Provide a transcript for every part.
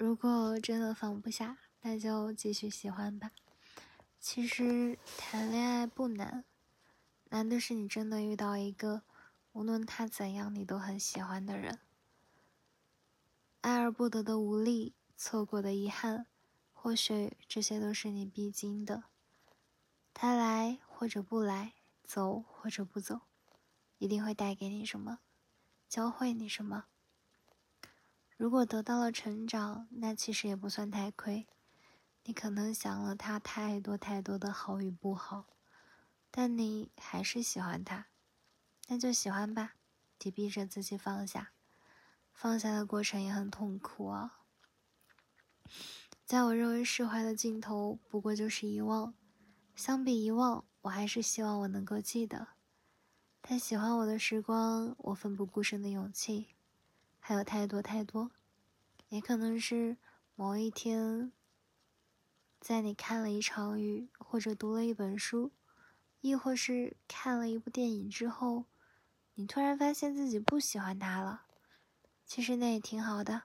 如果真的放不下，那就继续喜欢吧。其实谈恋爱不难，难的是你真的遇到一个无论他怎样你都很喜欢的人。爱而不得的无力，错过的遗憾，或许这些都是你必经的。他来或者不来，走或者不走，一定会带给你什么，教会你什么。如果得到了成长，那其实也不算太亏。你可能想了他太多太多的好与不好，但你还是喜欢他，那就喜欢吧，别逼着自己放下。放下的过程也很痛苦啊。在我认为释怀的尽头，不过就是遗忘。相比遗忘，我还是希望我能够记得他喜欢我的时光，我奋不顾身的勇气。还有太多太多，也可能是某一天，在你看了一场雨，或者读了一本书，亦或是看了一部电影之后，你突然发现自己不喜欢他了。其实那也挺好的，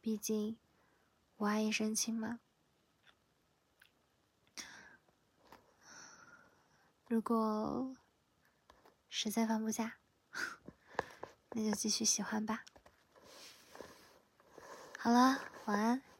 毕竟我爱一身轻嘛。如果实在放不下。那就继续喜欢吧。好了，晚安。